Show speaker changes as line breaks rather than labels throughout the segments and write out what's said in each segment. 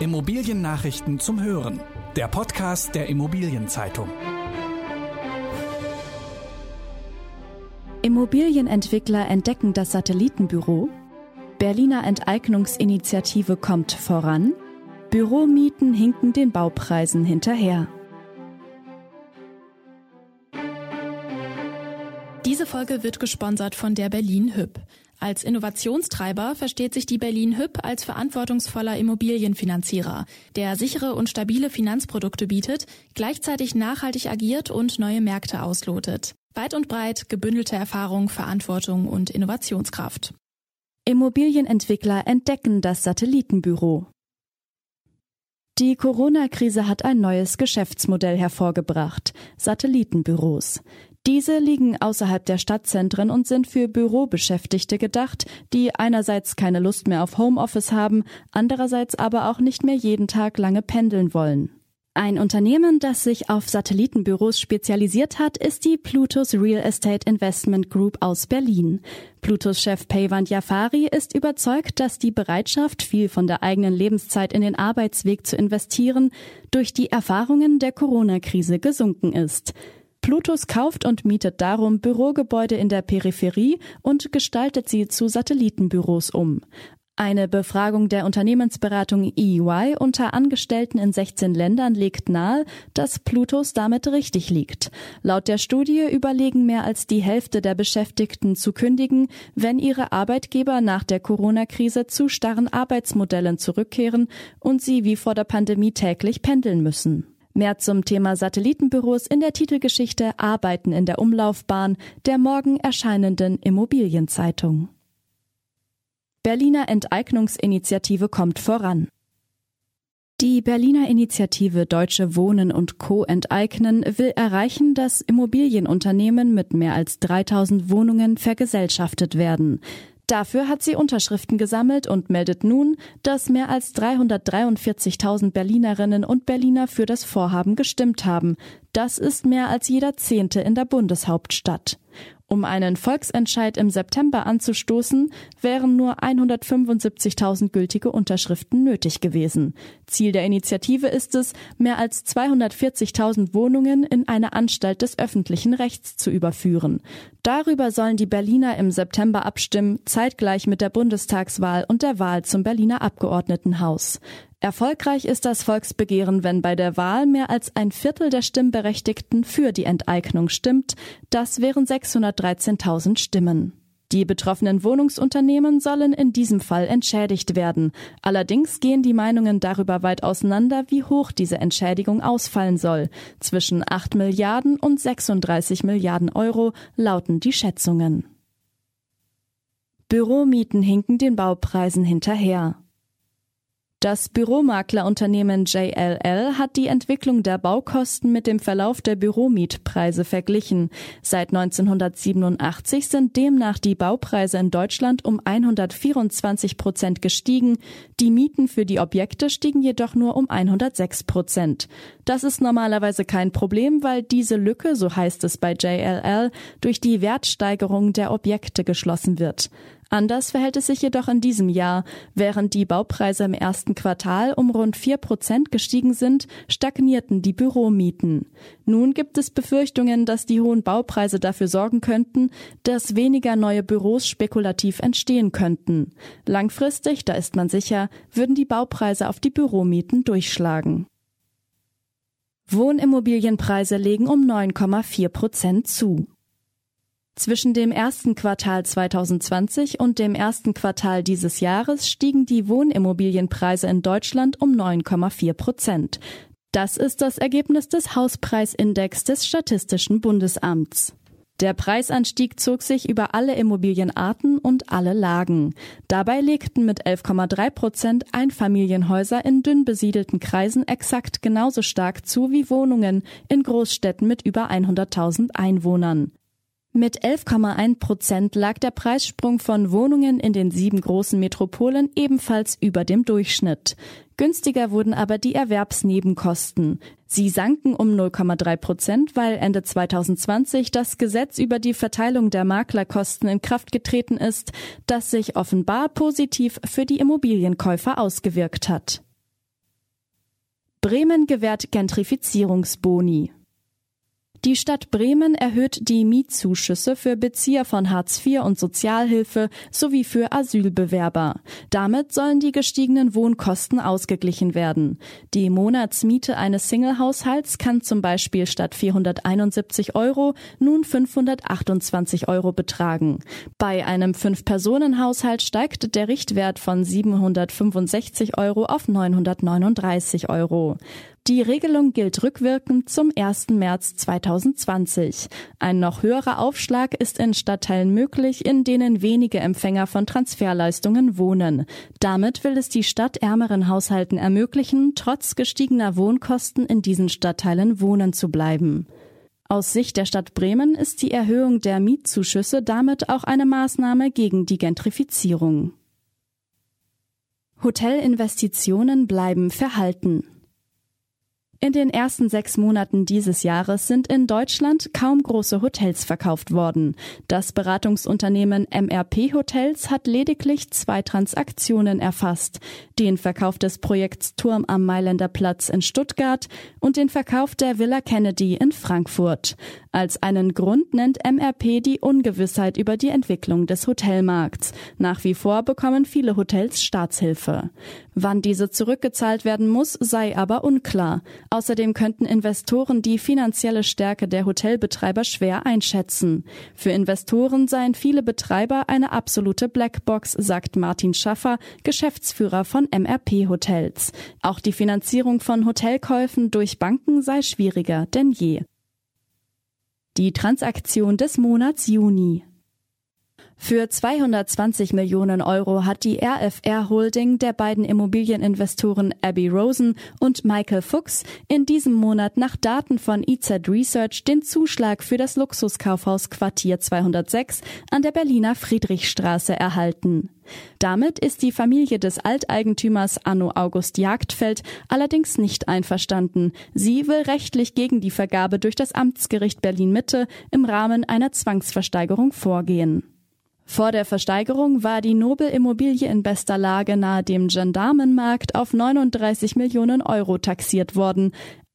Immobiliennachrichten zum Hören. Der Podcast der Immobilienzeitung.
Immobilienentwickler entdecken das Satellitenbüro. Berliner Enteignungsinitiative kommt voran. Büromieten hinken den Baupreisen hinterher.
Diese Folge wird gesponsert von der Berlin Hüb. Als Innovationstreiber versteht sich die Berlin Hüb als verantwortungsvoller Immobilienfinanzierer, der sichere und stabile Finanzprodukte bietet, gleichzeitig nachhaltig agiert und neue Märkte auslotet. Weit und breit gebündelte Erfahrung, Verantwortung und Innovationskraft.
Immobilienentwickler entdecken das Satellitenbüro. Die Corona-Krise hat ein neues Geschäftsmodell hervorgebracht. Satellitenbüros. Diese liegen außerhalb der Stadtzentren und sind für Bürobeschäftigte gedacht, die einerseits keine Lust mehr auf Homeoffice haben, andererseits aber auch nicht mehr jeden Tag lange pendeln wollen. Ein Unternehmen, das sich auf Satellitenbüros spezialisiert hat, ist die Plutus Real Estate Investment Group aus Berlin. Plutus Chef Peyvand Jafari ist überzeugt, dass die Bereitschaft, viel von der eigenen Lebenszeit in den Arbeitsweg zu investieren, durch die Erfahrungen der Corona-Krise gesunken ist. Plutus kauft und mietet darum Bürogebäude in der Peripherie und gestaltet sie zu Satellitenbüros um. Eine Befragung der Unternehmensberatung EY unter Angestellten in 16 Ländern legt nahe, dass Plutus damit richtig liegt. Laut der Studie überlegen mehr als die Hälfte der Beschäftigten zu kündigen, wenn ihre Arbeitgeber nach der Corona-Krise zu starren Arbeitsmodellen zurückkehren und sie wie vor der Pandemie täglich pendeln müssen. Mehr zum Thema Satellitenbüros in der Titelgeschichte Arbeiten in der Umlaufbahn der morgen erscheinenden Immobilienzeitung. Berliner Enteignungsinitiative kommt voran. Die Berliner Initiative Deutsche Wohnen und Co. enteignen will erreichen, dass Immobilienunternehmen mit mehr als 3000 Wohnungen vergesellschaftet werden. Dafür hat sie Unterschriften gesammelt und meldet nun, dass mehr als 343.000 Berlinerinnen und Berliner für das Vorhaben gestimmt haben. Das ist mehr als jeder Zehnte in der Bundeshauptstadt. Um einen Volksentscheid im September anzustoßen, wären nur 175.000 gültige Unterschriften nötig gewesen. Ziel der Initiative ist es, mehr als 240.000 Wohnungen in eine Anstalt des öffentlichen Rechts zu überführen. Darüber sollen die Berliner im September abstimmen, zeitgleich mit der Bundestagswahl und der Wahl zum Berliner Abgeordnetenhaus. Erfolgreich ist das Volksbegehren, wenn bei der Wahl mehr als ein Viertel der Stimmberechtigten für die Enteignung stimmt. Das wären 613.000 Stimmen. Die betroffenen Wohnungsunternehmen sollen in diesem Fall entschädigt werden. Allerdings gehen die Meinungen darüber weit auseinander, wie hoch diese Entschädigung ausfallen soll. Zwischen 8 Milliarden und 36 Milliarden Euro lauten die Schätzungen. Büromieten hinken den Baupreisen hinterher. Das Büromaklerunternehmen JLL hat die Entwicklung der Baukosten mit dem Verlauf der Büromietpreise verglichen. Seit 1987 sind demnach die Baupreise in Deutschland um 124 Prozent gestiegen. Die Mieten für die Objekte stiegen jedoch nur um 106 Prozent. Das ist normalerweise kein Problem, weil diese Lücke, so heißt es bei JLL, durch die Wertsteigerung der Objekte geschlossen wird. Anders verhält es sich jedoch in diesem Jahr. Während die Baupreise im ersten Quartal um rund vier Prozent gestiegen sind, stagnierten die Büromieten. Nun gibt es Befürchtungen, dass die hohen Baupreise dafür sorgen könnten, dass weniger neue Büros spekulativ entstehen könnten. Langfristig, da ist man sicher, würden die Baupreise auf die Büromieten durchschlagen. Wohnimmobilienpreise legen um 9,4 Prozent zu. Zwischen dem ersten Quartal 2020 und dem ersten Quartal dieses Jahres stiegen die Wohnimmobilienpreise in Deutschland um 9,4 Prozent. Das ist das Ergebnis des Hauspreisindex des Statistischen Bundesamts. Der Preisanstieg zog sich über alle Immobilienarten und alle Lagen. Dabei legten mit 11,3 Prozent Einfamilienhäuser in dünn besiedelten Kreisen exakt genauso stark zu wie Wohnungen in Großstädten mit über 100.000 Einwohnern. Mit 11,1 Prozent lag der Preissprung von Wohnungen in den sieben großen Metropolen ebenfalls über dem Durchschnitt. Günstiger wurden aber die Erwerbsnebenkosten. Sie sanken um 0,3 Prozent, weil Ende 2020 das Gesetz über die Verteilung der Maklerkosten in Kraft getreten ist, das sich offenbar positiv für die Immobilienkäufer ausgewirkt hat. Bremen gewährt Gentrifizierungsboni. Die Stadt Bremen erhöht die Mietzuschüsse für Bezieher von Hartz IV und Sozialhilfe sowie für Asylbewerber. Damit sollen die gestiegenen Wohnkosten ausgeglichen werden. Die Monatsmiete eines Singlehaushalts kann zum Beispiel statt 471 Euro nun 528 Euro betragen. Bei einem Fünf-Personen-Haushalt steigt der Richtwert von 765 Euro auf 939 Euro. Die Regelung gilt rückwirkend zum 1. März 2020. Ein noch höherer Aufschlag ist in Stadtteilen möglich, in denen wenige Empfänger von Transferleistungen wohnen. Damit will es die Stadt ärmeren Haushalten ermöglichen, trotz gestiegener Wohnkosten in diesen Stadtteilen wohnen zu bleiben. Aus Sicht der Stadt Bremen ist die Erhöhung der Mietzuschüsse damit auch eine Maßnahme gegen die Gentrifizierung. Hotelinvestitionen bleiben verhalten. In den ersten sechs Monaten dieses Jahres sind in Deutschland kaum große Hotels verkauft worden. Das Beratungsunternehmen MRP Hotels hat lediglich zwei Transaktionen erfasst. Den Verkauf des Projekts Turm am Mailänder Platz in Stuttgart und den Verkauf der Villa Kennedy in Frankfurt. Als einen Grund nennt MRP die Ungewissheit über die Entwicklung des Hotelmarkts. Nach wie vor bekommen viele Hotels Staatshilfe. Wann diese zurückgezahlt werden muss, sei aber unklar. Außerdem könnten Investoren die finanzielle Stärke der Hotelbetreiber schwer einschätzen. Für Investoren seien viele Betreiber eine absolute Blackbox, sagt Martin Schaffer, Geschäftsführer von MRP Hotels. Auch die Finanzierung von Hotelkäufen durch Banken sei schwieriger denn je. Die Transaktion des Monats Juni. Für 220 Millionen Euro hat die RFR Holding der beiden Immobilieninvestoren Abby Rosen und Michael Fuchs in diesem Monat nach Daten von EZ Research den Zuschlag für das Luxuskaufhaus Quartier 206 an der Berliner Friedrichstraße erhalten. Damit ist die Familie des Alteigentümers Anno August Jagdfeld allerdings nicht einverstanden. Sie will rechtlich gegen die Vergabe durch das Amtsgericht Berlin Mitte im Rahmen einer Zwangsversteigerung vorgehen. Vor der Versteigerung war die Nobel-Immobilie in bester Lage nahe dem Gendarmenmarkt auf 39 Millionen Euro taxiert worden.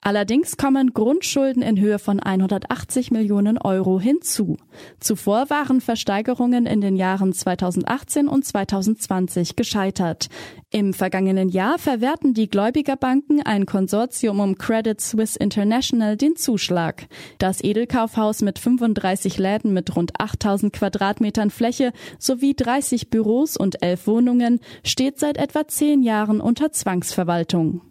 Allerdings kommen Grundschulden in Höhe von 180 Millionen Euro hinzu. Zuvor waren Versteigerungen in den Jahren 2018 und 2020 gescheitert. Im vergangenen Jahr verwerten die Gläubigerbanken ein Konsortium um Credit Suisse International den Zuschlag. Das Edelkaufhaus mit 35 Läden mit rund 8000 Quadratmetern Fläche sowie 30 Büros und 11 Wohnungen steht seit etwa zehn Jahren unter Zwangsverwaltung.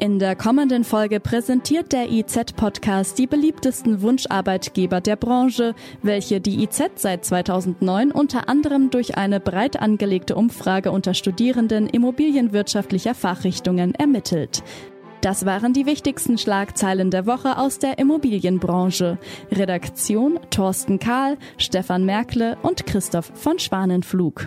In der kommenden Folge präsentiert der IZ-Podcast die beliebtesten Wunscharbeitgeber der Branche, welche die IZ seit 2009 unter anderem durch eine breit angelegte Umfrage unter Studierenden immobilienwirtschaftlicher Fachrichtungen ermittelt. Das waren die wichtigsten Schlagzeilen der Woche aus der Immobilienbranche. Redaktion Thorsten Kahl, Stefan Merkle und Christoph von Schwanenflug.